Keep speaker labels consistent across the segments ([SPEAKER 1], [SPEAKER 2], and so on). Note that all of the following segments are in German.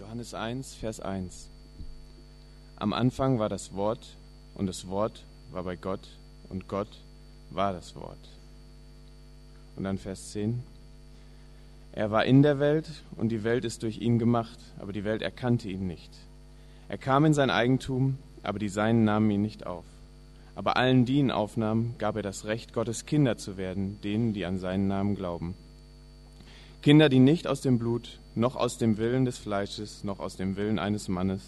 [SPEAKER 1] Johannes 1, Vers 1. Am Anfang war das Wort und das Wort war bei Gott und Gott war das Wort. Und dann Vers 10. Er war in der Welt und die Welt ist durch ihn gemacht, aber die Welt erkannte ihn nicht. Er kam in sein Eigentum, aber die Seinen nahmen ihn nicht auf. Aber allen, die ihn aufnahmen, gab er das Recht, Gottes Kinder zu werden, denen, die an seinen Namen glauben. Kinder, die nicht aus dem Blut, noch aus dem Willen des Fleisches, noch aus dem Willen eines Mannes,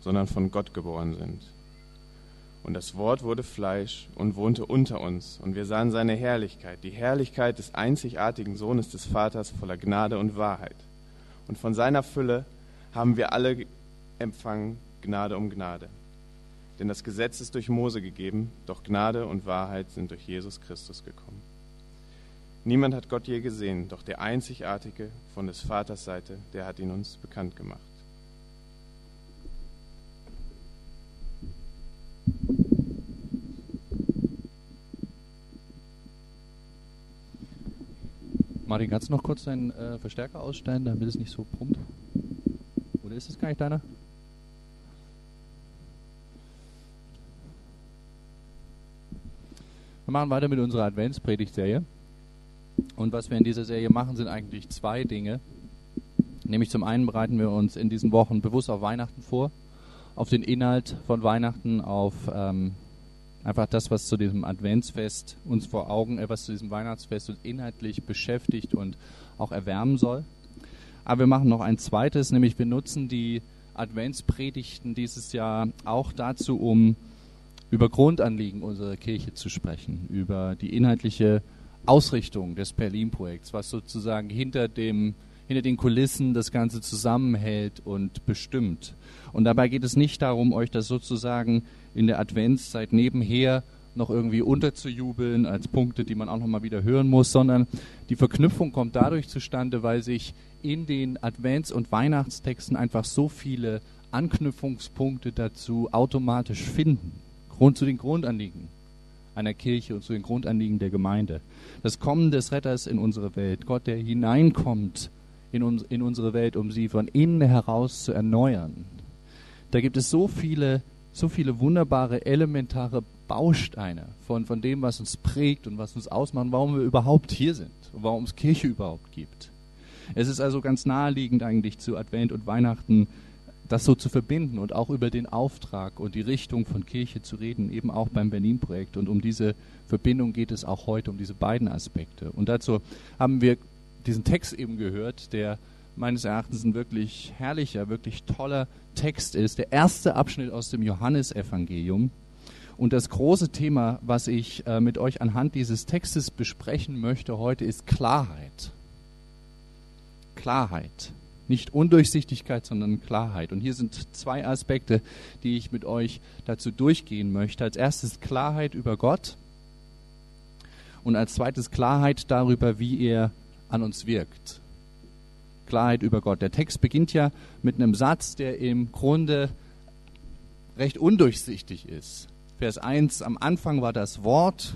[SPEAKER 1] sondern von Gott geboren sind. Und das Wort wurde Fleisch und wohnte unter uns, und wir sahen seine Herrlichkeit, die Herrlichkeit des einzigartigen Sohnes des Vaters voller Gnade und Wahrheit. Und von seiner Fülle haben wir alle empfangen Gnade um Gnade. Denn das Gesetz ist durch Mose gegeben, doch Gnade und Wahrheit sind durch Jesus Christus gekommen. Niemand hat Gott je gesehen, doch der Einzigartige von des Vaters Seite, der hat ihn uns bekannt gemacht.
[SPEAKER 2] Martin, kannst du noch kurz deinen äh, Verstärker ausstellen, damit es nicht so brummt? Oder ist es gar nicht deiner? Wir machen weiter mit unserer Adventspredigtserie. Und was wir in dieser Serie machen, sind eigentlich zwei Dinge. Nämlich zum einen bereiten wir uns in diesen Wochen bewusst auf Weihnachten vor, auf den Inhalt von Weihnachten, auf ähm, einfach das, was zu diesem Adventsfest uns vor Augen, äh, was zu diesem Weihnachtsfest uns inhaltlich beschäftigt und auch erwärmen soll. Aber wir machen noch ein zweites, nämlich wir nutzen die Adventspredigten dieses Jahr auch dazu, um über Grundanliegen unserer Kirche zu sprechen, über die inhaltliche Ausrichtung des Berlin-Projekts, was sozusagen hinter dem hinter den Kulissen das Ganze zusammenhält und bestimmt. Und dabei geht es nicht darum, euch das sozusagen in der Adventszeit nebenher noch irgendwie unterzujubeln als Punkte, die man auch nochmal wieder hören muss, sondern die Verknüpfung kommt dadurch zustande, weil sich in den Advents- und Weihnachtstexten einfach so viele Anknüpfungspunkte dazu automatisch finden. Grund zu den Grundanliegen einer Kirche und zu den Grundanliegen der Gemeinde. Das Kommen des Retters in unsere Welt, Gott, der hineinkommt in, uns, in unsere Welt, um sie von innen heraus zu erneuern. Da gibt es so viele, so viele wunderbare, elementare Bausteine von, von dem, was uns prägt und was uns ausmacht, warum wir überhaupt hier sind und warum es Kirche überhaupt gibt. Es ist also ganz naheliegend eigentlich zu Advent und Weihnachten das so zu verbinden und auch über den Auftrag und die Richtung von Kirche zu reden, eben auch beim Berlin-Projekt. Und um diese Verbindung geht es auch heute, um diese beiden Aspekte. Und dazu haben wir diesen Text eben gehört, der meines Erachtens ein wirklich herrlicher, wirklich toller Text ist. Der erste Abschnitt aus dem Johannesevangelium. Und das große Thema, was ich äh, mit euch anhand dieses Textes besprechen möchte heute, ist Klarheit. Klarheit. Nicht Undurchsichtigkeit, sondern Klarheit. Und hier sind zwei Aspekte, die ich mit euch dazu durchgehen möchte. Als erstes Klarheit über Gott und als zweites Klarheit darüber, wie er an uns wirkt. Klarheit über Gott. Der Text beginnt ja mit einem Satz, der im Grunde recht undurchsichtig ist. Vers 1, am Anfang war das Wort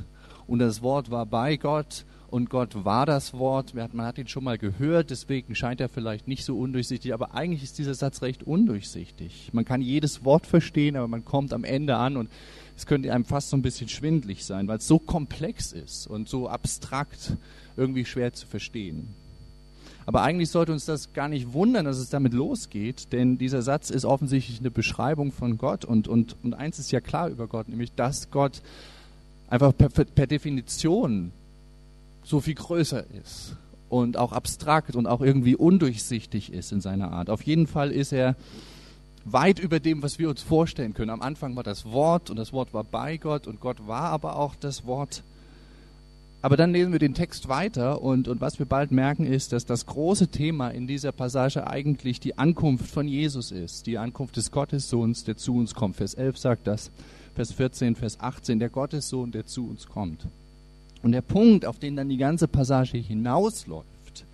[SPEAKER 2] und das Wort war bei Gott und Gott war das Wort. Man hat ihn schon mal gehört, deswegen scheint er vielleicht nicht so undurchsichtig, aber eigentlich ist dieser Satz recht undurchsichtig. Man kann jedes Wort verstehen, aber man kommt am Ende an und es könnte einem fast so ein bisschen schwindlig sein, weil es so komplex ist und so abstrakt irgendwie schwer zu verstehen. Aber eigentlich sollte uns das gar nicht wundern, dass es damit losgeht, denn dieser Satz ist offensichtlich eine Beschreibung von Gott und, und, und eins ist ja klar über Gott, nämlich dass Gott einfach per, per Definition so viel größer ist und auch abstrakt und auch irgendwie undurchsichtig ist in seiner Art. Auf jeden Fall ist er weit über dem, was wir uns vorstellen können. Am Anfang war das Wort und das Wort war bei Gott und Gott war aber auch das Wort. Aber dann lesen wir den Text weiter und, und was wir bald merken ist, dass das große Thema in dieser Passage eigentlich die Ankunft von Jesus ist, die Ankunft des Gottessohns, der zu uns kommt. Vers 11 sagt das, Vers 14, Vers 18, der Gottessohn, der zu uns kommt. Und der Punkt, auf den dann die ganze Passage hinausläuft,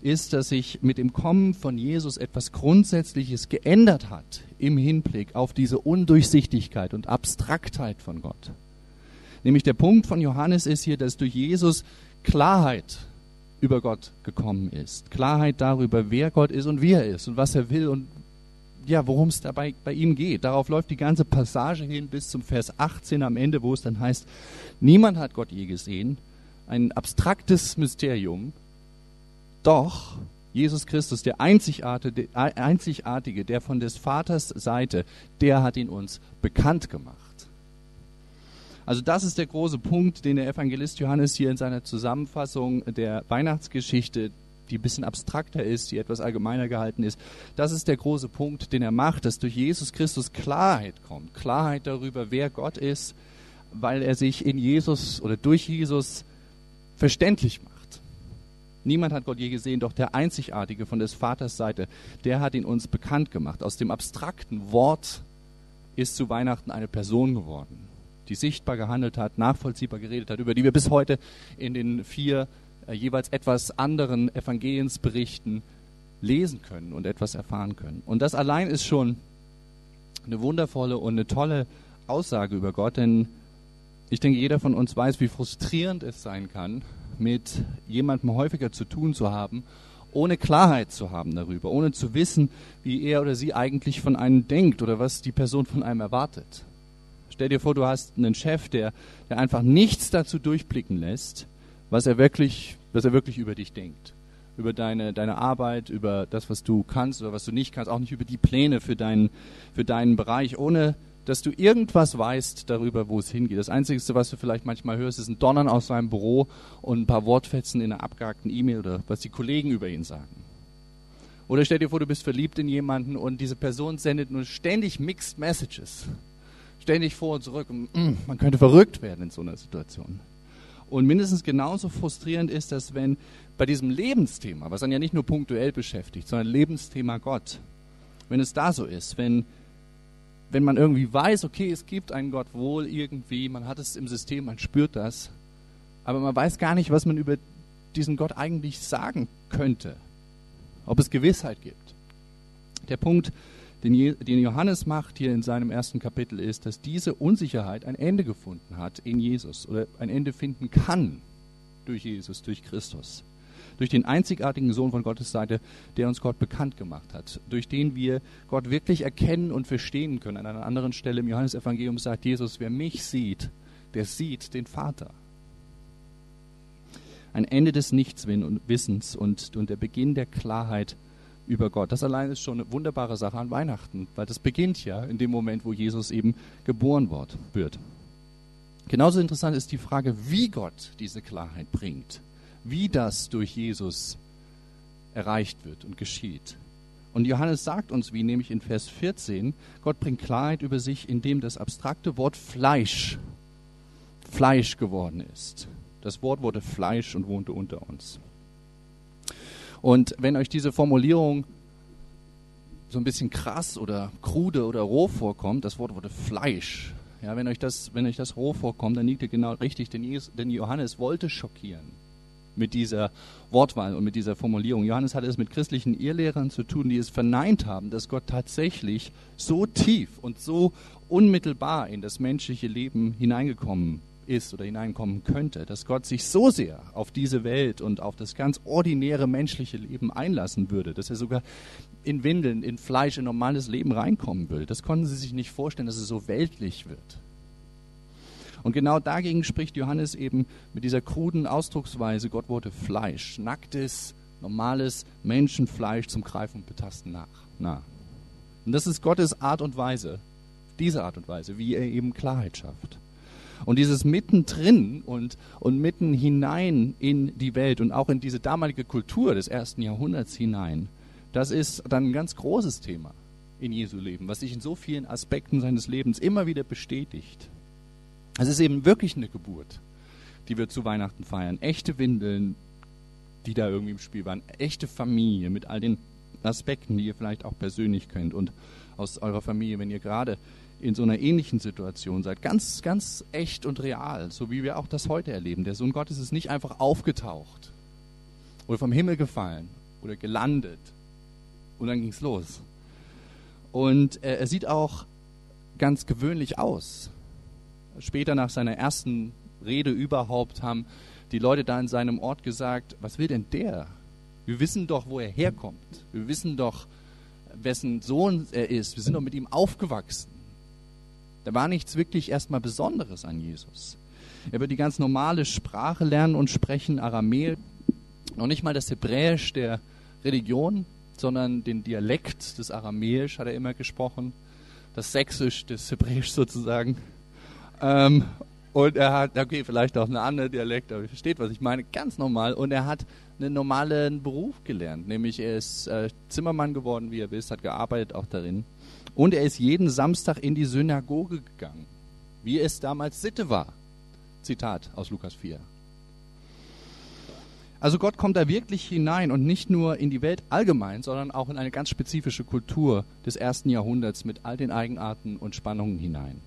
[SPEAKER 2] ist, dass sich mit dem Kommen von Jesus etwas Grundsätzliches geändert hat im Hinblick auf diese Undurchsichtigkeit und Abstraktheit von Gott. Nämlich der Punkt von Johannes ist hier, dass durch Jesus Klarheit über Gott gekommen ist. Klarheit darüber, wer Gott ist und wie er ist und was er will und ja, worum es dabei bei ihm geht. Darauf läuft die ganze Passage hin bis zum Vers 18 am Ende, wo es dann heißt, niemand hat Gott je gesehen. Ein abstraktes Mysterium. Doch Jesus Christus, der Einzigartige, der von des Vaters Seite, der hat ihn uns bekannt gemacht. Also das ist der große Punkt, den der Evangelist Johannes hier in seiner Zusammenfassung der Weihnachtsgeschichte, die ein bisschen abstrakter ist, die etwas allgemeiner gehalten ist, das ist der große Punkt, den er macht, dass durch Jesus Christus Klarheit kommt. Klarheit darüber, wer Gott ist, weil er sich in Jesus oder durch Jesus verständlich macht. Niemand hat Gott je gesehen, doch der Einzigartige von des Vaters Seite, der hat ihn uns bekannt gemacht. Aus dem abstrakten Wort ist zu Weihnachten eine Person geworden, die sichtbar gehandelt hat, nachvollziehbar geredet hat, über die wir bis heute in den vier jeweils etwas anderen Evangeliensberichten lesen können und etwas erfahren können. Und das allein ist schon eine wundervolle und eine tolle Aussage über Gott, denn ich denke, jeder von uns weiß, wie frustrierend es sein kann, mit jemandem häufiger zu tun zu haben, ohne Klarheit zu haben darüber, ohne zu wissen, wie er oder sie eigentlich von einem denkt oder was die Person von einem erwartet. Stell dir vor, du hast einen Chef, der, der einfach nichts dazu durchblicken lässt, was er wirklich, was er wirklich über dich denkt. Über deine, deine Arbeit, über das, was du kannst oder was du nicht kannst, auch nicht über die Pläne für deinen, für deinen Bereich, ohne dass du irgendwas weißt darüber, wo es hingeht. Das Einzige, was du vielleicht manchmal hörst, ist ein Donnern aus seinem Büro und ein paar Wortfetzen in einer abgehackten E-Mail oder was die Kollegen über ihn sagen. Oder stell dir vor, du bist verliebt in jemanden und diese Person sendet nur ständig Mixed Messages. Ständig vor und zurück. Und, mm, man könnte verrückt werden in so einer Situation. Und mindestens genauso frustrierend ist das, wenn bei diesem Lebensthema, was dann ja nicht nur punktuell beschäftigt, sondern Lebensthema Gott, wenn es da so ist, wenn wenn man irgendwie weiß, okay, es gibt einen Gott wohl irgendwie, man hat es im System, man spürt das, aber man weiß gar nicht, was man über diesen Gott eigentlich sagen könnte, ob es Gewissheit gibt. Der Punkt, den, Johannes macht hier in seinem ersten Kapitel, ist, dass diese Unsicherheit ein Ende gefunden hat in Jesus oder ein Ende finden kann durch Jesus, durch Christus durch den einzigartigen Sohn von Gottes Seite, der uns Gott bekannt gemacht hat, durch den wir Gott wirklich erkennen und verstehen können. An einer anderen Stelle im Johannesevangelium sagt Jesus, wer mich sieht, der sieht den Vater. Ein Ende des Nichtswissens und, und der Beginn der Klarheit über Gott. Das allein ist schon eine wunderbare Sache an Weihnachten, weil das beginnt ja in dem Moment, wo Jesus eben geboren wird. Genauso interessant ist die Frage, wie Gott diese Klarheit bringt wie das durch Jesus erreicht wird und geschieht. Und Johannes sagt uns, wie nämlich in Vers 14, Gott bringt Klarheit über sich, indem das abstrakte Wort Fleisch Fleisch geworden ist. Das Wort wurde Fleisch und wohnte unter uns. Und wenn euch diese Formulierung so ein bisschen krass oder krude oder roh vorkommt, das Wort wurde Fleisch. Ja, wenn euch das, wenn euch das roh vorkommt, dann liegt ihr genau richtig, denn Johannes wollte schockieren mit dieser Wortwahl und mit dieser Formulierung. Johannes hatte es mit christlichen Irrlehrern zu tun, die es verneint haben, dass Gott tatsächlich so tief und so unmittelbar in das menschliche Leben hineingekommen ist oder hineinkommen könnte, dass Gott sich so sehr auf diese Welt und auf das ganz ordinäre menschliche Leben einlassen würde, dass er sogar in Windeln, in Fleisch, in normales Leben reinkommen würde. Das konnten sie sich nicht vorstellen, dass es so weltlich wird. Und genau dagegen spricht Johannes eben mit dieser kruden Ausdrucksweise, Gott wurde Fleisch, nacktes, normales Menschenfleisch zum Greifen und Betasten nach. Na. Und das ist Gottes Art und Weise, diese Art und Weise, wie er eben Klarheit schafft. Und dieses mittendrin und, und mitten hinein in die Welt und auch in diese damalige Kultur des ersten Jahrhunderts hinein, das ist dann ein ganz großes Thema in Jesu Leben, was sich in so vielen Aspekten seines Lebens immer wieder bestätigt. Es ist eben wirklich eine Geburt, die wir zu Weihnachten feiern. Echte Windeln, die da irgendwie im Spiel waren. Echte Familie mit all den Aspekten, die ihr vielleicht auch persönlich kennt und aus eurer Familie, wenn ihr gerade in so einer ähnlichen Situation seid. Ganz, ganz echt und real, so wie wir auch das heute erleben. Der Sohn Gottes ist nicht einfach aufgetaucht oder vom Himmel gefallen oder gelandet und dann ging es los. Und äh, er sieht auch ganz gewöhnlich aus später nach seiner ersten Rede überhaupt haben die Leute da in seinem Ort gesagt, was will denn der? Wir wissen doch, wo er herkommt. Wir wissen doch, wessen Sohn er ist. Wir sind doch mit ihm aufgewachsen. Da war nichts wirklich erstmal Besonderes an Jesus. Er wird die ganz normale Sprache lernen und sprechen, Aramäisch. Noch nicht mal das Hebräisch der Religion, sondern den Dialekt des Aramäisch hat er immer gesprochen. Das Sächsisch des Hebräisch sozusagen. Ähm, und er hat, okay, vielleicht auch einen anderen Dialekt, aber ihr versteht, was ich meine, ganz normal. Und er hat einen normalen Beruf gelernt, nämlich er ist äh, Zimmermann geworden, wie ihr wisst, hat gearbeitet auch darin. Und er ist jeden Samstag in die Synagoge gegangen, wie es damals Sitte war. Zitat aus Lukas 4. Also Gott kommt da wirklich hinein und nicht nur in die Welt allgemein, sondern auch in eine ganz spezifische Kultur des ersten Jahrhunderts mit all den Eigenarten und Spannungen hinein.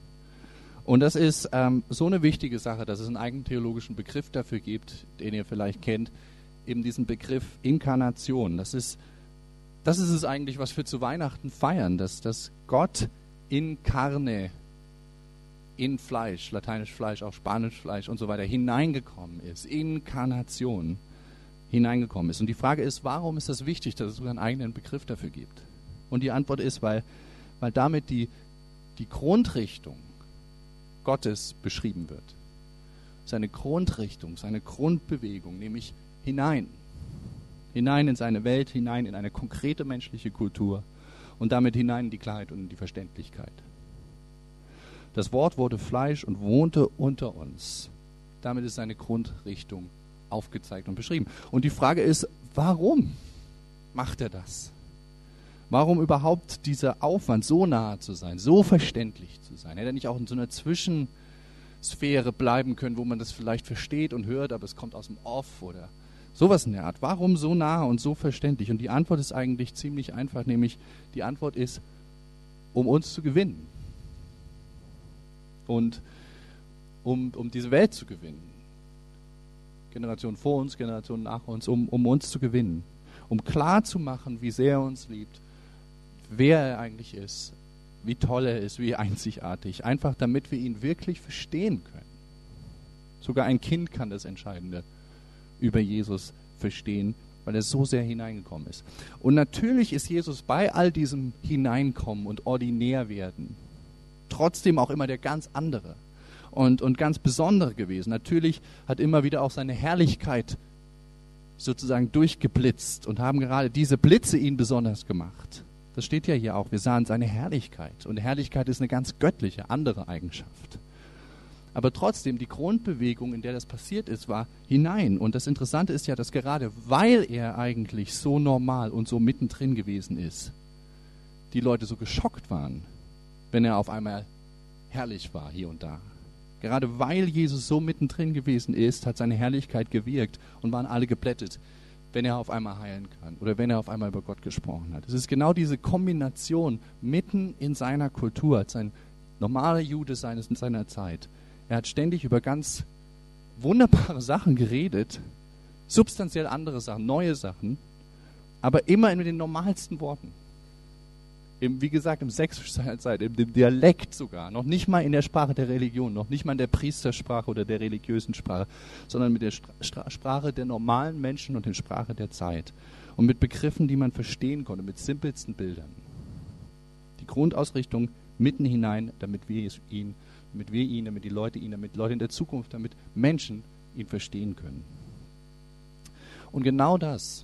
[SPEAKER 2] Und das ist ähm, so eine wichtige Sache, dass es einen eigenen theologischen Begriff dafür gibt, den ihr vielleicht kennt, eben diesen Begriff Inkarnation. Das ist, das ist es eigentlich, was wir zu Weihnachten feiern, dass, dass Gott in Carne, in Fleisch, lateinisch Fleisch, auch spanisch Fleisch und so weiter, hineingekommen ist. Inkarnation hineingekommen ist. Und die Frage ist, warum ist das wichtig, dass es sogar einen eigenen Begriff dafür gibt? Und die Antwort ist, weil, weil damit die, die Grundrichtung Gottes beschrieben wird. Seine Grundrichtung, seine Grundbewegung, nämlich hinein. Hinein in seine Welt, hinein in eine konkrete menschliche Kultur und damit hinein in die Klarheit und in die Verständlichkeit. Das Wort wurde Fleisch und wohnte unter uns. Damit ist seine Grundrichtung aufgezeigt und beschrieben. Und die Frage ist, warum macht er das? Warum überhaupt dieser Aufwand, so nahe zu sein, so verständlich zu sein? Hätte er nicht auch in so einer Zwischensphäre bleiben können, wo man das vielleicht versteht und hört, aber es kommt aus dem Off oder sowas in der Art? Warum so nah und so verständlich? Und die Antwort ist eigentlich ziemlich einfach, nämlich die Antwort ist, um uns zu gewinnen. Und um, um diese Welt zu gewinnen. Generation vor uns, Generation nach uns, um, um uns zu gewinnen. Um klar zu machen, wie sehr er uns liebt wer er eigentlich ist, wie toll er ist, wie einzigartig, einfach damit wir ihn wirklich verstehen können. Sogar ein Kind kann das Entscheidende über Jesus verstehen, weil er so sehr hineingekommen ist. Und natürlich ist Jesus bei all diesem Hineinkommen und ordinär werden trotzdem auch immer der ganz andere und, und ganz besondere gewesen. Natürlich hat immer wieder auch seine Herrlichkeit sozusagen durchgeblitzt und haben gerade diese Blitze ihn besonders gemacht. Das steht ja hier auch. Wir sahen seine Herrlichkeit. Und Herrlichkeit ist eine ganz göttliche, andere Eigenschaft. Aber trotzdem, die Grundbewegung, in der das passiert ist, war hinein. Und das Interessante ist ja, dass gerade weil er eigentlich so normal und so mittendrin gewesen ist, die Leute so geschockt waren, wenn er auf einmal herrlich war hier und da. Gerade weil Jesus so mittendrin gewesen ist, hat seine Herrlichkeit gewirkt und waren alle geblättet wenn er auf einmal heilen kann oder wenn er auf einmal über Gott gesprochen hat. Es ist genau diese Kombination mitten in seiner Kultur, als ein normaler Jude seines, in seiner Zeit. Er hat ständig über ganz wunderbare Sachen geredet, substanziell andere Sachen, neue Sachen, aber immer in den normalsten Worten im, wie gesagt, im sächsischen Zeit, im, im Dialekt sogar, noch nicht mal in der Sprache der Religion, noch nicht mal in der Priestersprache oder der religiösen Sprache, sondern mit der Stra Sprache der normalen Menschen und der Sprache der Zeit. Und mit Begriffen, die man verstehen konnte, mit simpelsten Bildern. Die Grundausrichtung mitten hinein, damit wir ihn, damit wir ihn, damit die Leute ihn, damit Leute in der Zukunft, damit Menschen ihn verstehen können. Und genau das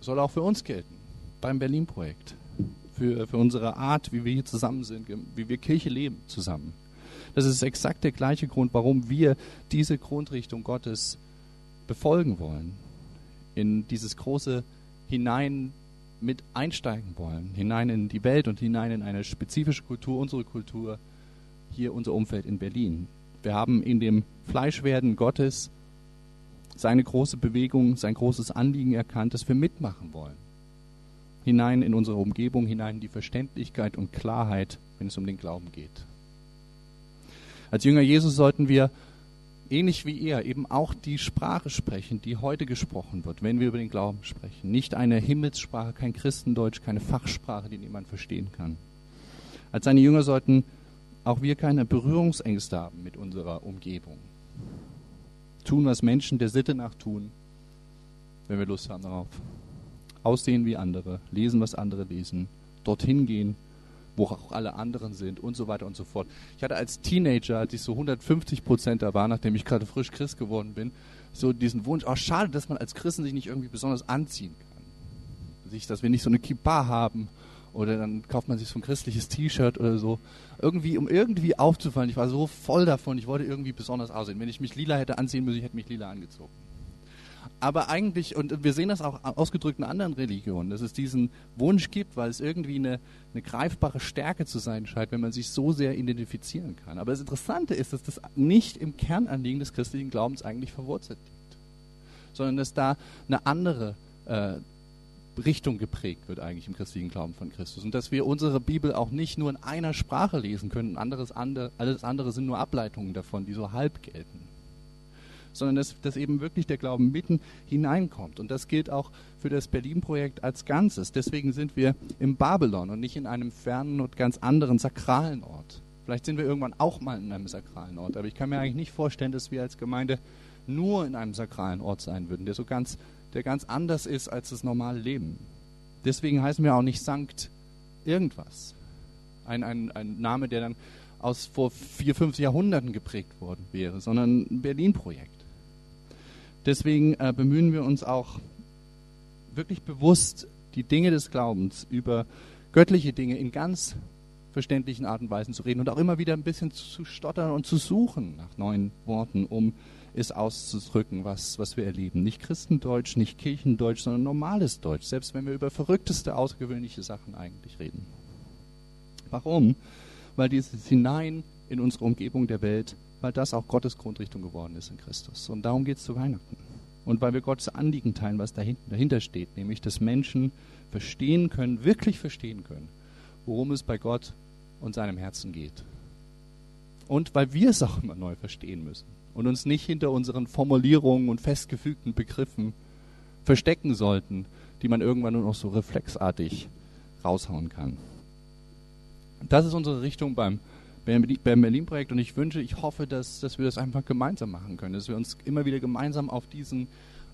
[SPEAKER 2] soll auch für uns gelten beim Berlin-Projekt für, für unsere Art, wie wir hier zusammen sind, wie wir Kirche leben zusammen. Das ist exakt der gleiche Grund, warum wir diese Grundrichtung Gottes befolgen wollen, in dieses große hinein mit einsteigen wollen, hinein in die Welt und hinein in eine spezifische Kultur, unsere Kultur, hier unser Umfeld in Berlin. Wir haben in dem Fleischwerden Gottes seine große Bewegung, sein großes Anliegen erkannt, das wir mitmachen wollen hinein in unsere Umgebung, hinein in die Verständlichkeit und Klarheit, wenn es um den Glauben geht. Als Jünger Jesus sollten wir, ähnlich wie er, eben auch die Sprache sprechen, die heute gesprochen wird, wenn wir über den Glauben sprechen. Nicht eine Himmelssprache, kein Christendeutsch, keine Fachsprache, die niemand verstehen kann. Als seine Jünger sollten auch wir keine Berührungsängste haben mit unserer Umgebung. Tun, was Menschen der Sitte nach tun, wenn wir Lust haben darauf aussehen wie andere, lesen, was andere lesen, dorthin gehen, wo auch alle anderen sind und so weiter und so fort. Ich hatte als Teenager, als ich so 150 Prozent da war, nachdem ich gerade frisch Christ geworden bin, so diesen Wunsch, oh schade, dass man als Christen sich nicht irgendwie besonders anziehen kann. Dass wir nicht so eine Kippa haben oder dann kauft man sich so ein christliches T-Shirt oder so. Irgendwie, um irgendwie aufzufallen. Ich war so voll davon, ich wollte irgendwie besonders aussehen. Wenn ich mich lila hätte anziehen müssen, ich hätte mich lila angezogen aber eigentlich, und wir sehen das auch ausgedrückt in anderen Religionen, dass es diesen Wunsch gibt, weil es irgendwie eine, eine greifbare Stärke zu sein scheint, wenn man sich so sehr identifizieren kann. Aber das Interessante ist, dass das nicht im Kernanliegen des christlichen Glaubens eigentlich verwurzelt liegt, sondern dass da eine andere äh, Richtung geprägt wird eigentlich im christlichen Glauben von Christus und dass wir unsere Bibel auch nicht nur in einer Sprache lesen können, anderes andere, alles andere sind nur Ableitungen davon, die so halb gelten sondern dass, dass eben wirklich der Glauben mitten hineinkommt. Und das gilt auch für das Berlin-Projekt als Ganzes. Deswegen sind wir im Babylon und nicht in einem fernen und ganz anderen sakralen Ort. Vielleicht sind wir irgendwann auch mal in einem sakralen Ort, aber ich kann mir eigentlich nicht vorstellen, dass wir als Gemeinde nur in einem sakralen Ort sein würden, der so ganz, der ganz anders ist als das normale Leben. Deswegen heißen wir auch nicht Sankt irgendwas. Ein, ein, ein Name, der dann aus vor vier, fünf Jahrhunderten geprägt worden wäre, sondern ein Berlin-Projekt. Deswegen äh, bemühen wir uns auch wirklich bewusst, die Dinge des Glaubens über göttliche Dinge in ganz verständlichen Art und Weisen zu reden und auch immer wieder ein bisschen zu stottern und zu suchen nach neuen Worten, um es auszudrücken, was, was wir erleben. Nicht Christendeutsch, nicht Kirchendeutsch, sondern normales Deutsch, selbst wenn wir über verrückteste, außergewöhnliche Sachen eigentlich reden. Warum? Weil dieses Hinein in unsere Umgebung der Welt weil das auch Gottes Grundrichtung geworden ist in Christus. Und darum geht es zu Weihnachten. Und weil wir Gottes Anliegen teilen, was dahinter steht, nämlich dass Menschen verstehen können, wirklich verstehen können, worum es bei Gott und seinem Herzen geht. Und weil wir es auch immer neu verstehen müssen und uns nicht hinter unseren Formulierungen und festgefügten Begriffen verstecken sollten, die man irgendwann nur noch so reflexartig raushauen kann. Das ist unsere Richtung beim Berlin-Projekt und ich wünsche, ich hoffe, dass, dass wir das einfach gemeinsam machen können, dass wir uns immer wieder gemeinsam auf diesen,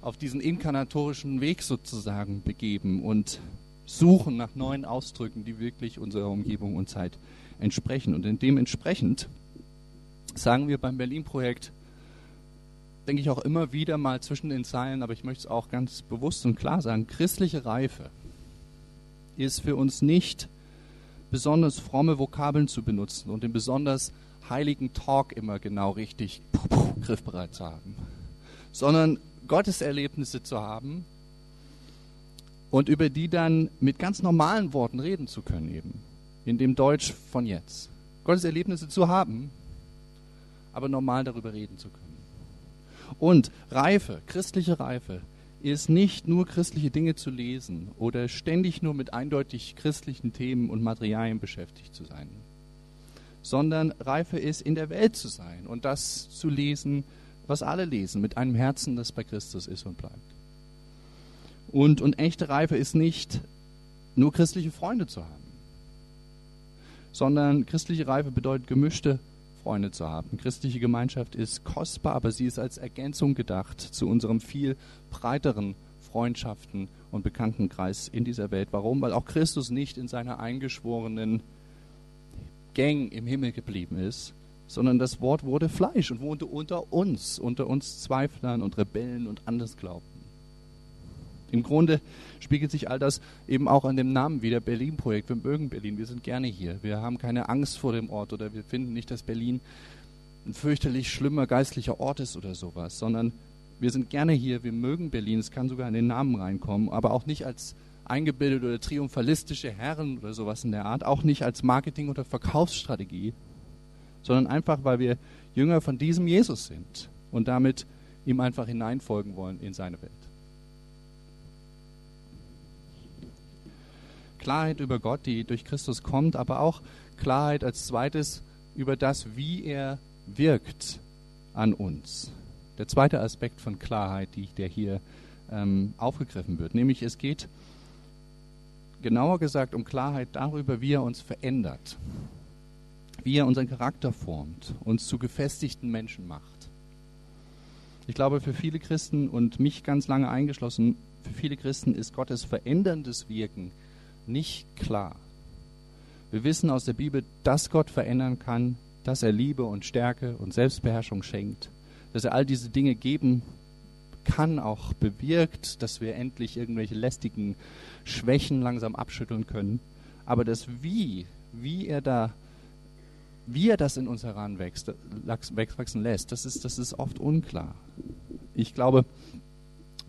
[SPEAKER 2] auf diesen inkarnatorischen Weg sozusagen begeben und suchen nach neuen Ausdrücken, die wirklich unserer Umgebung und Zeit entsprechen. Und dementsprechend sagen wir beim Berlin-Projekt, denke ich auch immer wieder mal zwischen den Zeilen, aber ich möchte es auch ganz bewusst und klar sagen, christliche Reife ist für uns nicht besonders fromme Vokabeln zu benutzen und den besonders heiligen Talk immer genau richtig griffbereit zu haben, sondern Gotteserlebnisse zu haben und über die dann mit ganz normalen Worten reden zu können eben, in dem Deutsch von jetzt. Gotteserlebnisse zu haben, aber normal darüber reden zu können. Und Reife, christliche Reife, ist nicht nur christliche Dinge zu lesen oder ständig nur mit eindeutig christlichen Themen und Materialien beschäftigt zu sein, sondern Reife ist, in der Welt zu sein und das zu lesen, was alle lesen, mit einem Herzen, das bei Christus ist und bleibt. Und, und echte Reife ist nicht nur christliche Freunde zu haben, sondern christliche Reife bedeutet gemischte Freunde zu haben. Christliche Gemeinschaft ist kostbar, aber sie ist als Ergänzung gedacht zu unserem viel breiteren Freundschaften und Bekanntenkreis in dieser Welt. Warum? Weil auch Christus nicht in seiner eingeschworenen Gang im Himmel geblieben ist, sondern das Wort wurde Fleisch und wohnte unter uns, unter uns Zweiflern und Rebellen und Andersglauben. Im Grunde spiegelt sich all das eben auch an dem Namen wieder, Berlin-Projekt. Wir mögen Berlin, wir sind gerne hier. Wir haben keine Angst vor dem Ort oder wir finden nicht, dass Berlin ein fürchterlich schlimmer geistlicher Ort ist oder sowas, sondern wir sind gerne hier, wir mögen Berlin, es kann sogar in den Namen reinkommen, aber auch nicht als eingebildete oder triumphalistische Herren oder sowas in der Art, auch nicht als Marketing- oder Verkaufsstrategie, sondern einfach, weil wir Jünger von diesem Jesus sind und damit ihm einfach hineinfolgen wollen in seine Welt. Klarheit über Gott, die durch Christus kommt, aber auch Klarheit als zweites über das, wie er wirkt an uns. Der zweite Aspekt von Klarheit, die, der hier ähm, aufgegriffen wird, nämlich es geht genauer gesagt um Klarheit darüber, wie er uns verändert, wie er unseren Charakter formt, uns zu gefestigten Menschen macht. Ich glaube, für viele Christen und mich ganz lange eingeschlossen, für viele Christen ist Gottes veränderndes Wirken nicht klar. Wir wissen aus der Bibel, dass Gott verändern kann, dass er Liebe und Stärke und Selbstbeherrschung schenkt, dass er all diese Dinge geben kann, auch bewirkt, dass wir endlich irgendwelche lästigen Schwächen langsam abschütteln können. Aber das Wie, wie er da, wie er das in uns heranwächst, wachsen lässt, das ist, das ist oft unklar. Ich glaube,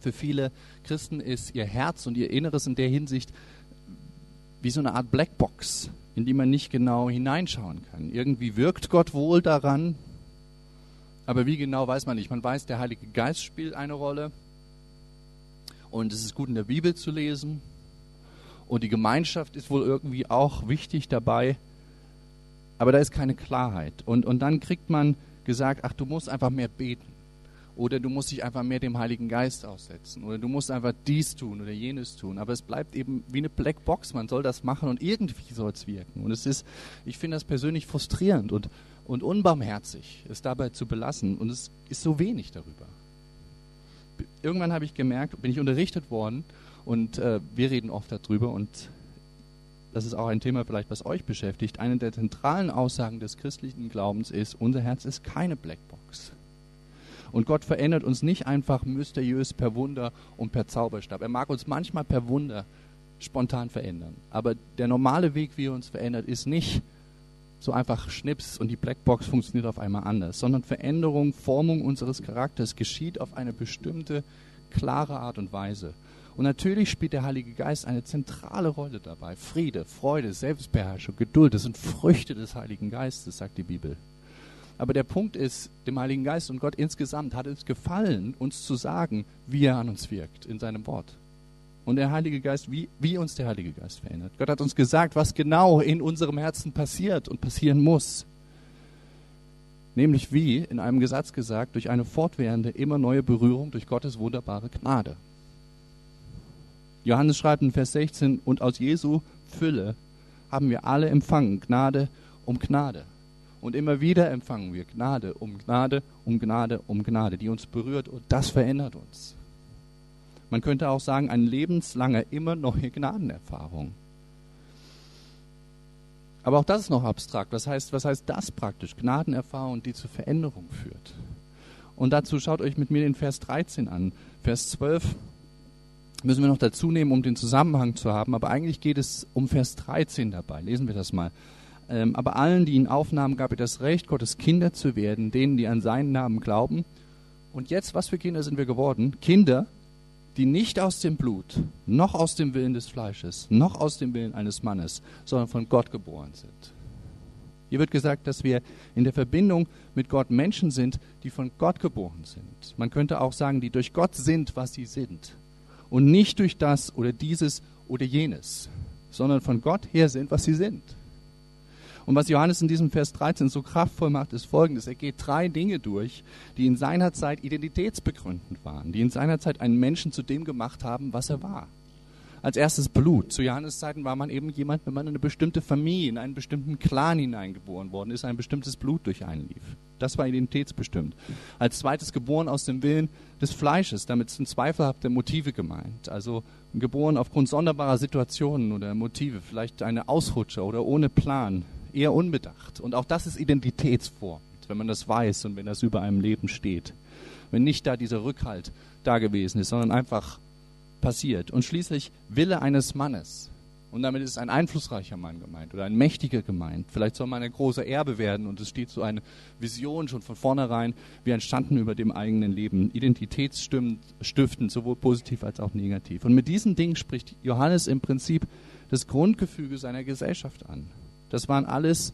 [SPEAKER 2] für viele Christen ist ihr Herz und ihr Inneres in der Hinsicht wie so eine Art Blackbox, in die man nicht genau hineinschauen kann. Irgendwie wirkt Gott wohl daran, aber wie genau weiß man nicht. Man weiß, der Heilige Geist spielt eine Rolle und es ist gut in der Bibel zu lesen und die Gemeinschaft ist wohl irgendwie auch wichtig dabei, aber da ist keine Klarheit. Und, und dann kriegt man gesagt, ach, du musst einfach mehr beten. Oder du musst dich einfach mehr dem Heiligen Geist aussetzen. Oder du musst einfach dies tun oder jenes tun. Aber es bleibt eben wie eine Blackbox. Man soll das machen und irgendwie soll es wirken. Und es ist, ich finde das persönlich frustrierend und, und unbarmherzig, es dabei zu belassen. Und es ist so wenig darüber. Irgendwann habe ich gemerkt, bin ich unterrichtet worden und äh, wir reden oft darüber und das ist auch ein Thema vielleicht, was euch beschäftigt. Eine der zentralen Aussagen des christlichen Glaubens ist, unser Herz ist keine Blackbox. Und Gott verändert uns nicht einfach mysteriös per Wunder und per Zauberstab. Er mag uns manchmal per Wunder spontan verändern. Aber der normale Weg, wie er uns verändert, ist nicht so einfach Schnips und die Blackbox funktioniert auf einmal anders, sondern Veränderung, Formung unseres Charakters geschieht auf eine bestimmte, klare Art und Weise. Und natürlich spielt der Heilige Geist eine zentrale Rolle dabei. Friede, Freude, Selbstbeherrschung, Geduld, das sind Früchte des Heiligen Geistes, sagt die Bibel. Aber der Punkt ist, dem Heiligen Geist und Gott insgesamt hat es gefallen, uns zu sagen, wie er an uns wirkt in seinem Wort. Und der Heilige Geist, wie, wie uns der Heilige Geist verändert. Gott hat uns gesagt, was genau in unserem Herzen passiert und passieren muss. Nämlich wie, in einem Gesetz gesagt, durch eine fortwährende, immer neue Berührung durch Gottes wunderbare Gnade. Johannes schreibt in Vers 16, und aus Jesu Fülle haben wir alle empfangen, Gnade um Gnade. Und immer wieder empfangen wir Gnade um Gnade um Gnade um Gnade, die uns berührt und das verändert uns. Man könnte auch sagen, eine lebenslange, immer neue Gnadenerfahrung. Aber auch das ist noch abstrakt. Was heißt, was heißt das praktisch? Gnadenerfahrung, die zur Veränderung führt. Und dazu schaut euch mit mir den Vers 13 an. Vers 12 müssen wir noch dazu nehmen, um den Zusammenhang zu haben. Aber eigentlich geht es um Vers 13 dabei. Lesen wir das mal. Ähm, aber allen, die ihn aufnahmen, gab er das Recht, Gottes Kinder zu werden, denen, die an seinen Namen glauben. Und jetzt, was für Kinder sind wir geworden? Kinder, die nicht aus dem Blut, noch aus dem Willen des Fleisches, noch aus dem Willen eines Mannes, sondern von Gott geboren sind. Hier wird gesagt, dass wir in der Verbindung mit Gott Menschen sind, die von Gott geboren sind. Man könnte auch sagen, die durch Gott sind, was sie sind. Und nicht durch das oder dieses oder jenes, sondern von Gott her sind, was sie sind. Und was Johannes in diesem Vers 13 so kraftvoll macht, ist folgendes. Er geht drei Dinge durch, die in seiner Zeit identitätsbegründend waren, die in seiner Zeit einen Menschen zu dem gemacht haben, was er war. Als erstes Blut. Zu Johannes Zeiten war man eben jemand, wenn man in eine bestimmte Familie, in einen bestimmten Clan hineingeboren worden ist, ein bestimmtes Blut durch einen lief. Das war identitätsbestimmt. Als zweites geboren aus dem Willen des Fleisches. Damit sind zweifelhafte Motive gemeint. Also geboren aufgrund sonderbarer Situationen oder Motive. Vielleicht eine Ausrutscher oder ohne Plan eher unbedacht. Und auch das ist Identitätsform, wenn man das weiß und wenn das über einem Leben steht. Wenn nicht da dieser Rückhalt da gewesen ist, sondern einfach passiert. Und schließlich Wille eines Mannes. Und damit ist ein einflussreicher Mann gemeint oder ein mächtiger gemeint. Vielleicht soll man ein großer Erbe werden und es steht so eine Vision schon von vornherein, wie entstanden über dem eigenen Leben. Identitätsstiftend, sowohl positiv als auch negativ. Und mit diesen Dingen spricht Johannes im Prinzip das Grundgefüge seiner Gesellschaft an. Das waren alles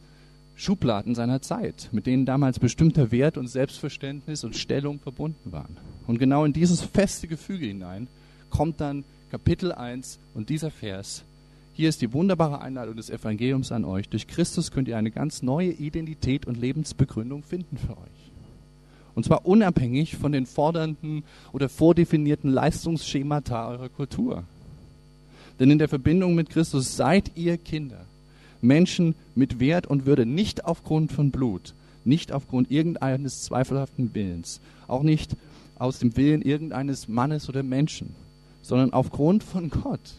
[SPEAKER 2] Schubladen seiner Zeit, mit denen damals bestimmter Wert und Selbstverständnis und Stellung verbunden waren. Und genau in dieses feste Gefüge hinein kommt dann Kapitel 1 und dieser Vers. Hier ist die wunderbare Einladung des Evangeliums an euch. Durch Christus könnt ihr eine ganz neue Identität und Lebensbegründung finden für euch. Und zwar unabhängig von den fordernden oder vordefinierten Leistungsschemata eurer Kultur. Denn in der Verbindung mit Christus seid ihr Kinder Menschen mit Wert und Würde, nicht aufgrund von Blut, nicht aufgrund irgendeines zweifelhaften Willens, auch nicht aus dem Willen irgendeines Mannes oder Menschen, sondern aufgrund von Gott.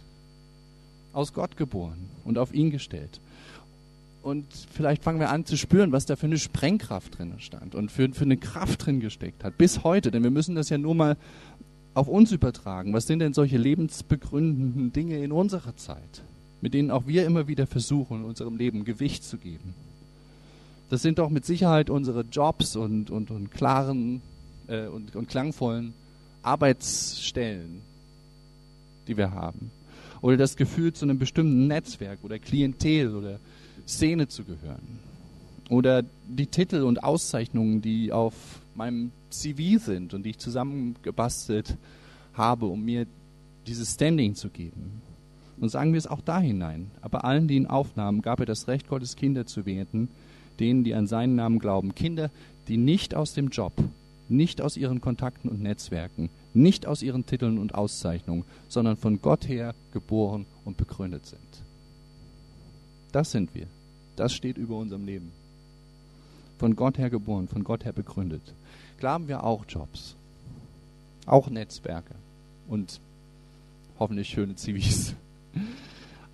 [SPEAKER 2] Aus Gott geboren und auf ihn gestellt. Und vielleicht fangen wir an zu spüren, was da für eine Sprengkraft drin stand und für, für eine Kraft drin gesteckt hat. Bis heute, denn wir müssen das ja nur mal auf uns übertragen. Was sind denn solche lebensbegründenden Dinge in unserer Zeit, mit denen auch wir immer wieder versuchen, unserem Leben Gewicht zu geben? Das sind doch mit Sicherheit unsere Jobs und, und, und klaren äh, und, und klangvollen Arbeitsstellen, die wir haben. Oder das Gefühl, zu einem bestimmten Netzwerk oder Klientel oder Szene zu gehören. Oder die Titel und Auszeichnungen, die auf meinem CV sind und die ich zusammengebastelt habe, um mir dieses Standing zu geben. Und sagen wir es auch da hinein. Aber allen, die ihn aufnahmen, gab er das Recht, Gottes Kinder zu werden, denen, die an seinen Namen glauben. Kinder, die nicht aus dem Job, nicht aus ihren Kontakten und Netzwerken, nicht aus ihren Titeln und Auszeichnungen, sondern von Gott her geboren und begründet sind. Das sind wir. Das steht über unserem Leben. Von Gott her geboren, von Gott her begründet. Klar haben wir auch Jobs, auch Netzwerke und hoffentlich schöne Zivis.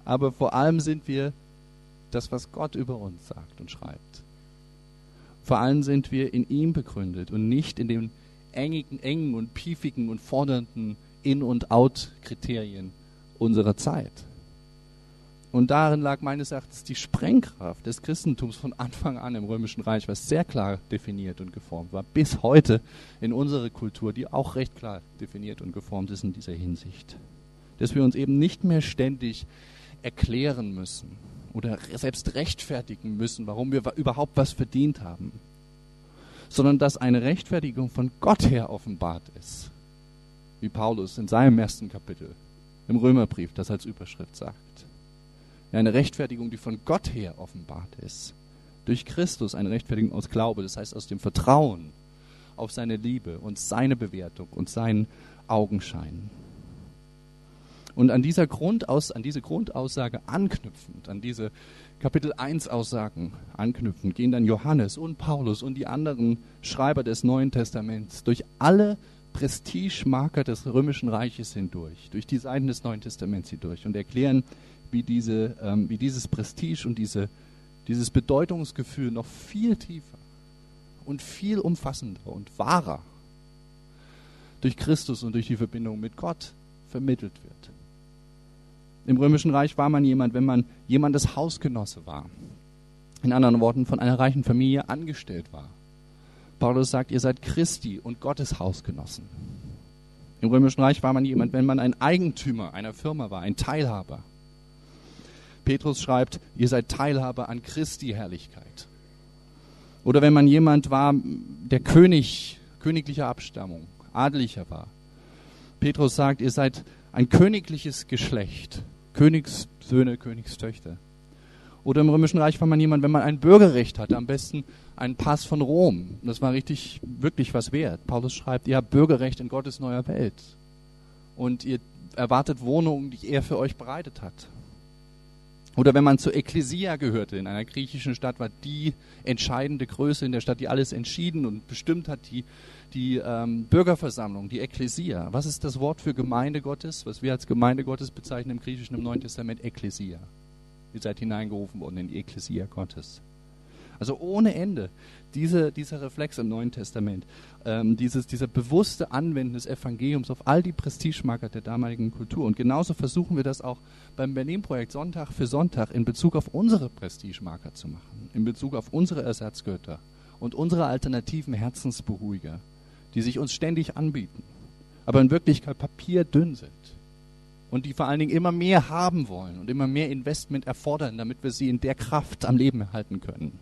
[SPEAKER 2] Aber vor allem sind wir das, was Gott über uns sagt und schreibt. Vor allem sind wir in ihm begründet und nicht in den engen, engen und piefigen und fordernden In- und Out-Kriterien unserer Zeit. Und darin lag meines Erachtens die Sprengkraft des Christentums von Anfang an im Römischen Reich, was sehr klar definiert und geformt war, bis heute in unsere Kultur, die auch recht klar definiert und geformt ist in dieser Hinsicht. Dass wir uns eben nicht mehr ständig erklären müssen oder selbst rechtfertigen müssen, warum wir überhaupt was verdient haben, sondern dass eine Rechtfertigung von Gott her offenbart ist, wie Paulus in seinem ersten Kapitel im Römerbrief das als Überschrift sagt. Eine Rechtfertigung, die von Gott her offenbart ist. Durch Christus eine Rechtfertigung aus Glaube, das heißt aus dem Vertrauen auf seine Liebe und seine Bewertung und seinen Augenschein. Und an, dieser Grundaus, an diese Grundaussage anknüpfend, an diese Kapitel 1 Aussagen anknüpfend, gehen dann Johannes und Paulus und die anderen Schreiber des Neuen Testaments durch alle Prestigemarker des römischen Reiches hindurch, durch die Seiten des Neuen Testaments hindurch und erklären, wie, diese, ähm, wie dieses Prestige und diese, dieses Bedeutungsgefühl noch viel tiefer und viel umfassender und wahrer durch Christus und durch die Verbindung mit Gott vermittelt wird. Im Römischen Reich war man jemand, wenn man jemandes Hausgenosse war. In anderen Worten, von einer reichen Familie angestellt war. Paulus sagt, ihr seid Christi und Gottes Hausgenossen. Im Römischen Reich war man jemand, wenn man ein Eigentümer einer Firma war, ein Teilhaber. Petrus schreibt, ihr seid Teilhaber an Christi Herrlichkeit. Oder wenn man jemand war, der König, königlicher Abstammung, adeliger war. Petrus sagt, ihr seid ein königliches Geschlecht, Königssöhne, Königstöchter. Oder im Römischen Reich war man jemand, wenn man ein Bürgerrecht hatte, am besten einen Pass von Rom. Das war richtig, wirklich was wert. Paulus schreibt, ihr habt Bürgerrecht in Gottes neuer Welt. Und ihr erwartet Wohnungen, die er für euch bereitet hat. Oder wenn man zur Ekklesia gehörte, in einer griechischen Stadt, war die entscheidende Größe in der Stadt, die alles entschieden und bestimmt hat, die, die ähm, Bürgerversammlung, die Ekklesia. Was ist das Wort für Gemeinde Gottes, was wir als Gemeinde Gottes bezeichnen im Griechischen im Neuen Testament? Ekklesia. Ihr seid hineingerufen worden in die Ekklesia Gottes. Also ohne Ende diese, dieser Reflex im Neuen Testament, ähm, dieses, dieser bewusste Anwenden des Evangeliums auf all die Prestigemarker der damaligen Kultur. Und genauso versuchen wir das auch beim Berlin-Projekt Sonntag für Sonntag in Bezug auf unsere Prestigemarker zu machen, in Bezug auf unsere Ersatzgötter und unsere alternativen Herzensberuhiger, die sich uns ständig anbieten, aber in Wirklichkeit papierdünn sind und die vor allen Dingen immer mehr haben wollen und immer mehr Investment erfordern, damit wir sie in der Kraft am Leben erhalten können.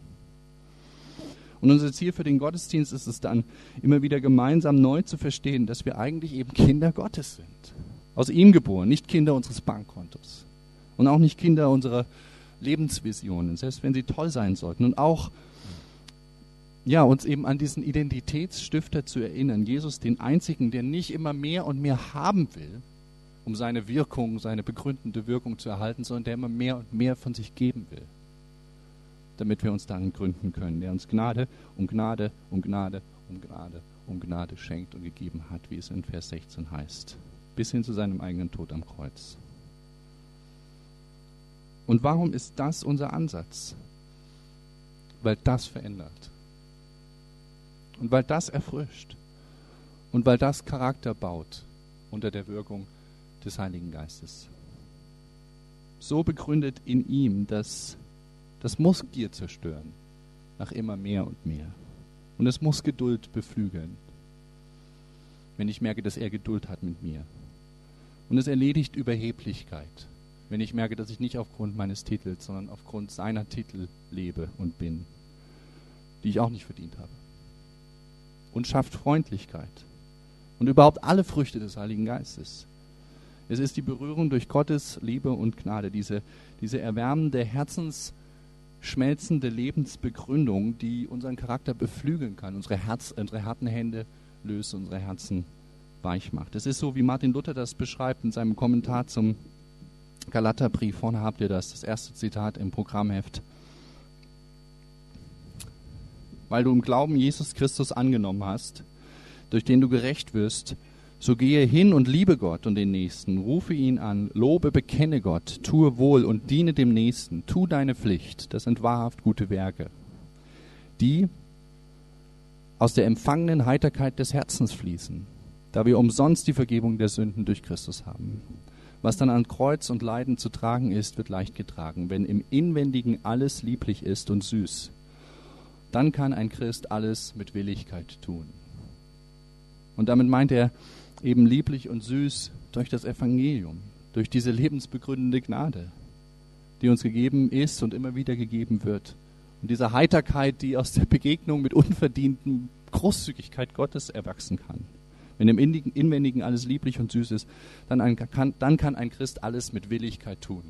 [SPEAKER 2] Und unser Ziel für den Gottesdienst ist es dann, immer wieder gemeinsam neu zu verstehen, dass wir eigentlich eben Kinder Gottes sind. Aus ihm geboren, nicht Kinder unseres Bankkontos. Und auch nicht Kinder unserer Lebensvisionen, selbst wenn sie toll sein sollten. Und auch ja, uns eben an diesen Identitätsstifter zu erinnern, Jesus, den einzigen, der nicht immer mehr und mehr haben will, um seine Wirkung, seine begründende Wirkung zu erhalten, sondern der immer mehr und mehr von sich geben will damit wir uns darin gründen können, der uns Gnade um Gnade um Gnade um Gnade um Gnade schenkt und gegeben hat, wie es in Vers 16 heißt. bis hin zu seinem eigenen Tod am Kreuz. Und warum ist das unser Ansatz? Weil das verändert. Und weil das erfrischt. Und weil das Charakter baut unter der Wirkung des Heiligen Geistes. So begründet in ihm, dass das muss Gier zerstören, nach immer mehr und mehr. Und es muss Geduld beflügeln, wenn ich merke, dass er Geduld hat mit mir. Und es erledigt Überheblichkeit, wenn ich merke, dass ich nicht aufgrund meines Titels, sondern aufgrund seiner Titel lebe und bin, die ich auch nicht verdient habe. Und schafft Freundlichkeit und überhaupt alle Früchte des Heiligen Geistes. Es ist die Berührung durch Gottes Liebe und Gnade, diese, diese erwärmende, herzensschmelzende Lebensbegründung, die unseren Charakter beflügeln kann, unsere, Herz, unsere harten Hände löst, unsere Herzen weich macht. Es ist so, wie Martin Luther das beschreibt in seinem Kommentar zum Galaterbrief. Vorne habt ihr das, das erste Zitat im Programmheft. Weil du im Glauben Jesus Christus angenommen hast, durch den du gerecht wirst, so gehe hin und liebe Gott und den Nächsten, rufe ihn an, lobe, bekenne Gott, tue wohl und diene dem Nächsten, tu deine Pflicht, das sind wahrhaft gute Werke, die aus der empfangenen Heiterkeit des Herzens fließen, da wir umsonst die Vergebung der Sünden durch Christus haben. Was dann an Kreuz und Leiden zu tragen ist, wird leicht getragen, wenn im Inwendigen alles lieblich ist und süß. Dann kann ein Christ alles mit Willigkeit tun. Und damit meint er, eben lieblich und süß durch das Evangelium, durch diese lebensbegründende Gnade, die uns gegeben ist und immer wieder gegeben wird. Und diese Heiterkeit, die aus der Begegnung mit unverdienten Großzügigkeit Gottes erwachsen kann. Wenn im Inwendigen alles lieblich und süß ist, dann, kann, dann kann ein Christ alles mit Willigkeit tun.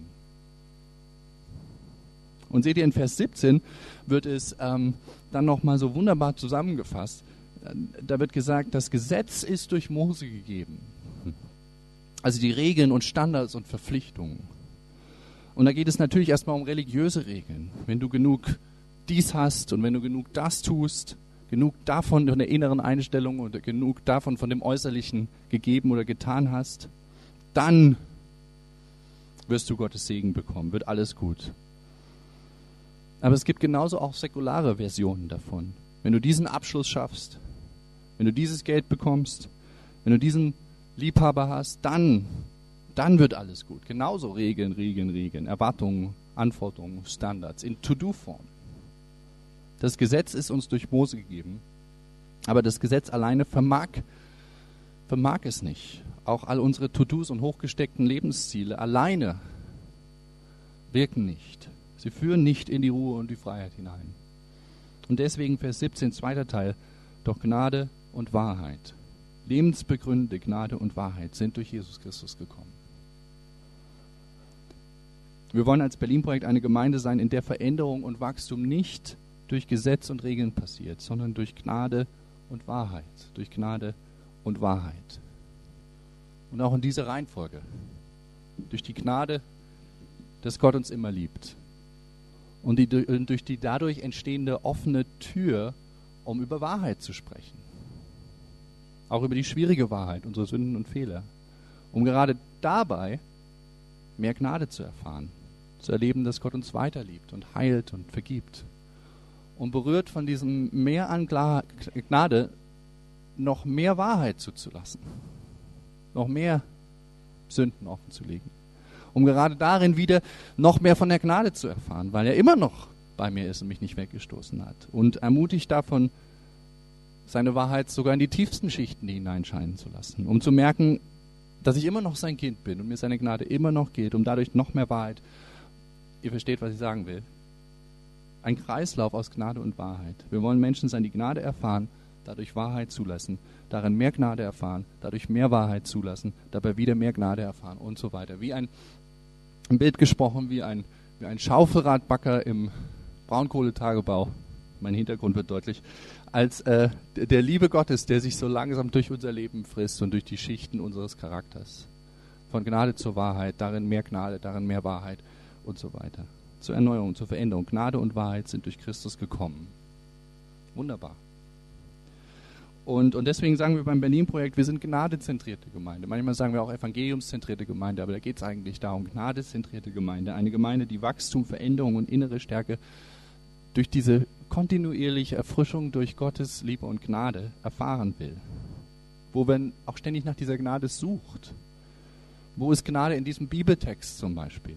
[SPEAKER 2] Und seht ihr, in Vers 17 wird es ähm, dann nochmal so wunderbar zusammengefasst da wird gesagt, das Gesetz ist durch Mose gegeben. Also die Regeln und Standards und Verpflichtungen. Und da geht es natürlich erstmal um religiöse Regeln. Wenn du genug dies hast und wenn du genug das tust, genug davon von der inneren Einstellung oder genug davon von dem Äußerlichen gegeben oder getan hast, dann wirst du Gottes Segen bekommen, wird alles gut. Aber es gibt genauso auch säkulare Versionen davon. Wenn du diesen Abschluss schaffst, wenn du dieses Geld bekommst, wenn du diesen Liebhaber hast, dann, dann wird alles gut. Genauso Regeln, Regeln, Regeln, Erwartungen, Anforderungen, Standards in To-Do-Form. Das Gesetz ist uns durch Mose gegeben, aber das Gesetz alleine vermag, vermag es nicht. Auch all unsere To-Dos und hochgesteckten Lebensziele alleine wirken nicht. Sie führen nicht in die Ruhe und die Freiheit hinein. Und deswegen Vers 17, zweiter Teil, doch Gnade und Wahrheit, lebensbegründete Gnade und Wahrheit sind durch Jesus Christus gekommen. Wir wollen als Berlin-Projekt eine Gemeinde sein, in der Veränderung und Wachstum nicht durch Gesetz und Regeln passiert, sondern durch Gnade und Wahrheit. Durch Gnade und Wahrheit. Und auch in dieser Reihenfolge. Durch die Gnade, dass Gott uns immer liebt. Und die, durch die dadurch entstehende offene Tür, um über Wahrheit zu sprechen auch über die schwierige Wahrheit, unsere Sünden und Fehler, um gerade dabei mehr Gnade zu erfahren, zu erleben, dass Gott uns weiterliebt und heilt und vergibt. Und berührt von diesem Mehr an Gnade noch mehr Wahrheit zuzulassen, noch mehr Sünden offenzulegen, um gerade darin wieder noch mehr von der Gnade zu erfahren, weil er immer noch bei mir ist und mich nicht weggestoßen hat. Und ermutigt davon, seine Wahrheit sogar in die tiefsten Schichten hineinscheinen zu lassen, um zu merken, dass ich immer noch sein Kind bin und mir seine Gnade immer noch gilt, um dadurch noch mehr Wahrheit. Ihr versteht, was ich sagen will. Ein Kreislauf aus Gnade und Wahrheit. Wir wollen Menschen sein, die Gnade erfahren, dadurch Wahrheit zulassen, darin mehr Gnade erfahren, dadurch mehr Wahrheit zulassen, dabei wieder mehr Gnade erfahren und so weiter. Wie ein, ein Bild gesprochen, wie ein, wie ein Schaufelradbacker im Braunkohletagebau. Mein Hintergrund wird deutlich als äh, der Liebe Gottes, der sich so langsam durch unser Leben frisst und durch die Schichten unseres Charakters. Von Gnade zur Wahrheit, darin mehr Gnade, darin mehr Wahrheit und so weiter. Zur Erneuerung, zur Veränderung. Gnade und Wahrheit sind durch Christus gekommen. Wunderbar. Und, und deswegen sagen wir beim Berlin-Projekt, wir sind gnadezentrierte Gemeinde. Manchmal sagen wir auch evangeliumszentrierte Gemeinde, aber da geht es eigentlich darum, gnadezentrierte Gemeinde. Eine Gemeinde, die Wachstum, Veränderung und innere Stärke durch diese kontinuierliche Erfrischung durch Gottes Liebe und Gnade erfahren will. Wo man auch ständig nach dieser Gnade sucht. Wo ist Gnade in diesem Bibeltext zum Beispiel?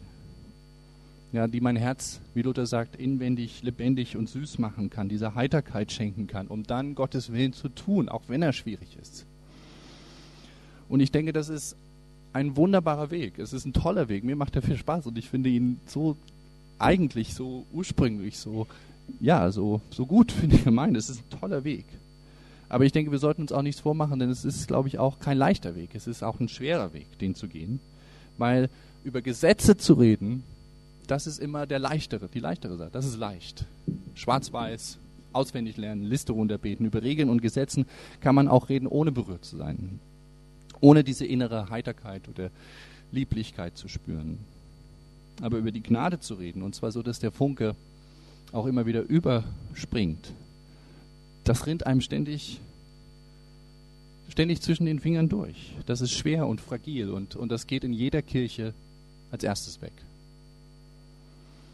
[SPEAKER 2] ja, die mein Herz, wie Luther sagt, inwendig, lebendig und süß machen kann, diese Heiterkeit schenken kann, um dann Gottes Willen zu tun, auch wenn er schwierig ist. Und ich denke, das ist ein wunderbarer Weg. Es ist ein toller Weg. Mir macht er viel Spaß und ich finde ihn so eigentlich so ursprünglich so ja so so gut für die Gemeinde. Es ist ein toller Weg. Aber ich denke, wir sollten uns auch nichts vormachen, denn es ist, glaube ich, auch kein leichter Weg. Es ist auch ein schwerer Weg, den zu gehen, weil über Gesetze zu reden das ist immer der leichtere, die leichtere Sache. Das ist leicht. Schwarz-Weiß, auswendig lernen, Liste runterbeten. Über Regeln und Gesetzen kann man auch reden, ohne berührt zu sein. Ohne diese innere Heiterkeit oder Lieblichkeit zu spüren. Aber über die Gnade zu reden, und zwar so, dass der Funke auch immer wieder überspringt, das rinnt einem ständig, ständig zwischen den Fingern durch. Das ist schwer und fragil und, und das geht in jeder Kirche als erstes weg.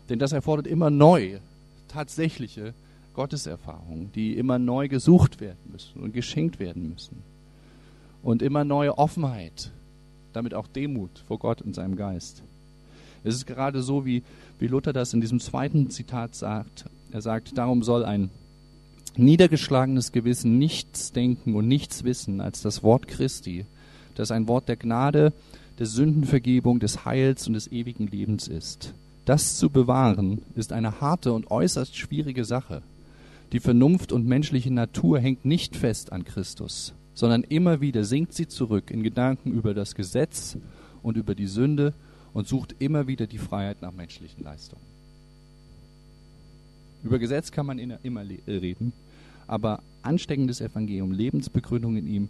[SPEAKER 2] Denn das erfordert immer neu tatsächliche Gotteserfahrungen, die immer neu gesucht werden müssen und geschenkt werden müssen. Und immer neue Offenheit, damit auch Demut vor Gott und seinem Geist. Es ist gerade so, wie, wie Luther das in diesem zweiten Zitat sagt. Er sagt, darum soll ein niedergeschlagenes Gewissen nichts denken und nichts wissen als das Wort Christi, das ein Wort der Gnade, der Sündenvergebung, des Heils und des ewigen Lebens ist. Das zu bewahren ist eine harte und äußerst schwierige Sache. Die Vernunft und menschliche Natur hängt nicht fest an Christus, sondern immer wieder sinkt sie zurück in Gedanken über das Gesetz und über die Sünde und sucht immer wieder die Freiheit nach menschlichen Leistungen. Über Gesetz kann man immer reden, aber ansteckendes Evangelium, Lebensbegründung in ihm,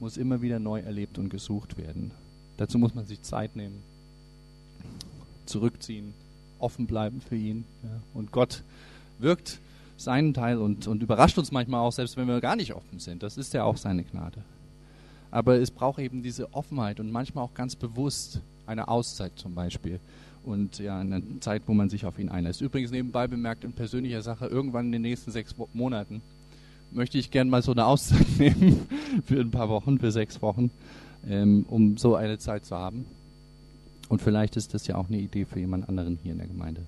[SPEAKER 2] muss immer wieder neu erlebt und gesucht werden. Dazu muss man sich Zeit nehmen, zurückziehen, offen bleiben für ihn. Ja. Und Gott wirkt seinen Teil und, und überrascht uns manchmal auch, selbst wenn wir gar nicht offen sind. Das ist ja auch seine Gnade. Aber es braucht eben diese Offenheit und manchmal auch ganz bewusst eine Auszeit zum Beispiel. Und ja, eine Zeit, wo man sich auf ihn einlässt. Übrigens nebenbei bemerkt in persönlicher Sache, irgendwann in den nächsten sechs Monaten möchte ich gerne mal so eine Auszeit nehmen für ein paar Wochen, für sechs Wochen, ähm, um so eine Zeit zu haben. Und vielleicht ist das ja auch eine Idee für jemand anderen hier in der Gemeinde.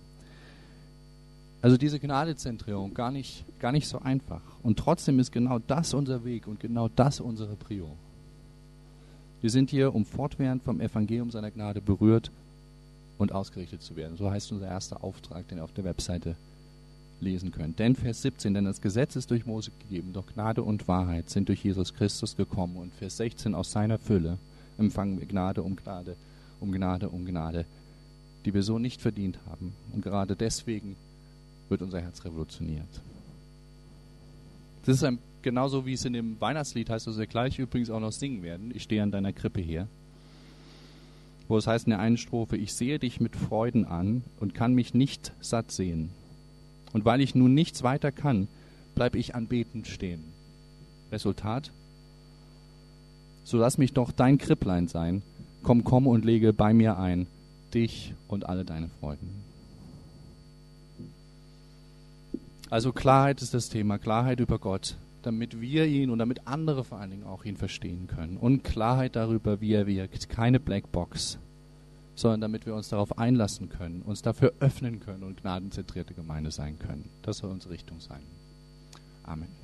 [SPEAKER 2] Also diese Gnadezentrierung, gar nicht, gar nicht so einfach. Und trotzdem ist genau das unser Weg und genau das unsere Prio. Wir sind hier, um fortwährend vom Evangelium seiner Gnade berührt und ausgerichtet zu werden. So heißt unser erster Auftrag, den ihr auf der Webseite lesen könnt. Denn Vers 17, denn das Gesetz ist durch Mose gegeben, doch Gnade und Wahrheit sind durch Jesus Christus gekommen. Und Vers 16, aus seiner Fülle empfangen wir Gnade um Gnade um Gnade, um Gnade, die wir so nicht verdient haben. Und gerade deswegen wird unser Herz revolutioniert. Das ist ein, genauso wie es in dem Weihnachtslied heißt, das wir gleich übrigens auch noch singen werden. Ich stehe an deiner Krippe hier. Wo es heißt in der einen Strophe, ich sehe dich mit Freuden an und kann mich nicht satt sehen. Und weil ich nun nichts weiter kann, bleibe ich anbetend stehen. Resultat? So lass mich doch dein Kripplein sein, Komm, komm und lege bei mir ein, dich und alle deine Freuden. Also Klarheit ist das Thema, Klarheit über Gott, damit wir ihn und damit andere vor allen Dingen auch ihn verstehen können. Und Klarheit darüber, wie er wirkt. Keine Blackbox, sondern damit wir uns darauf einlassen können, uns dafür öffnen können und gnadenzentrierte Gemeinde sein können. Das soll unsere Richtung sein. Amen.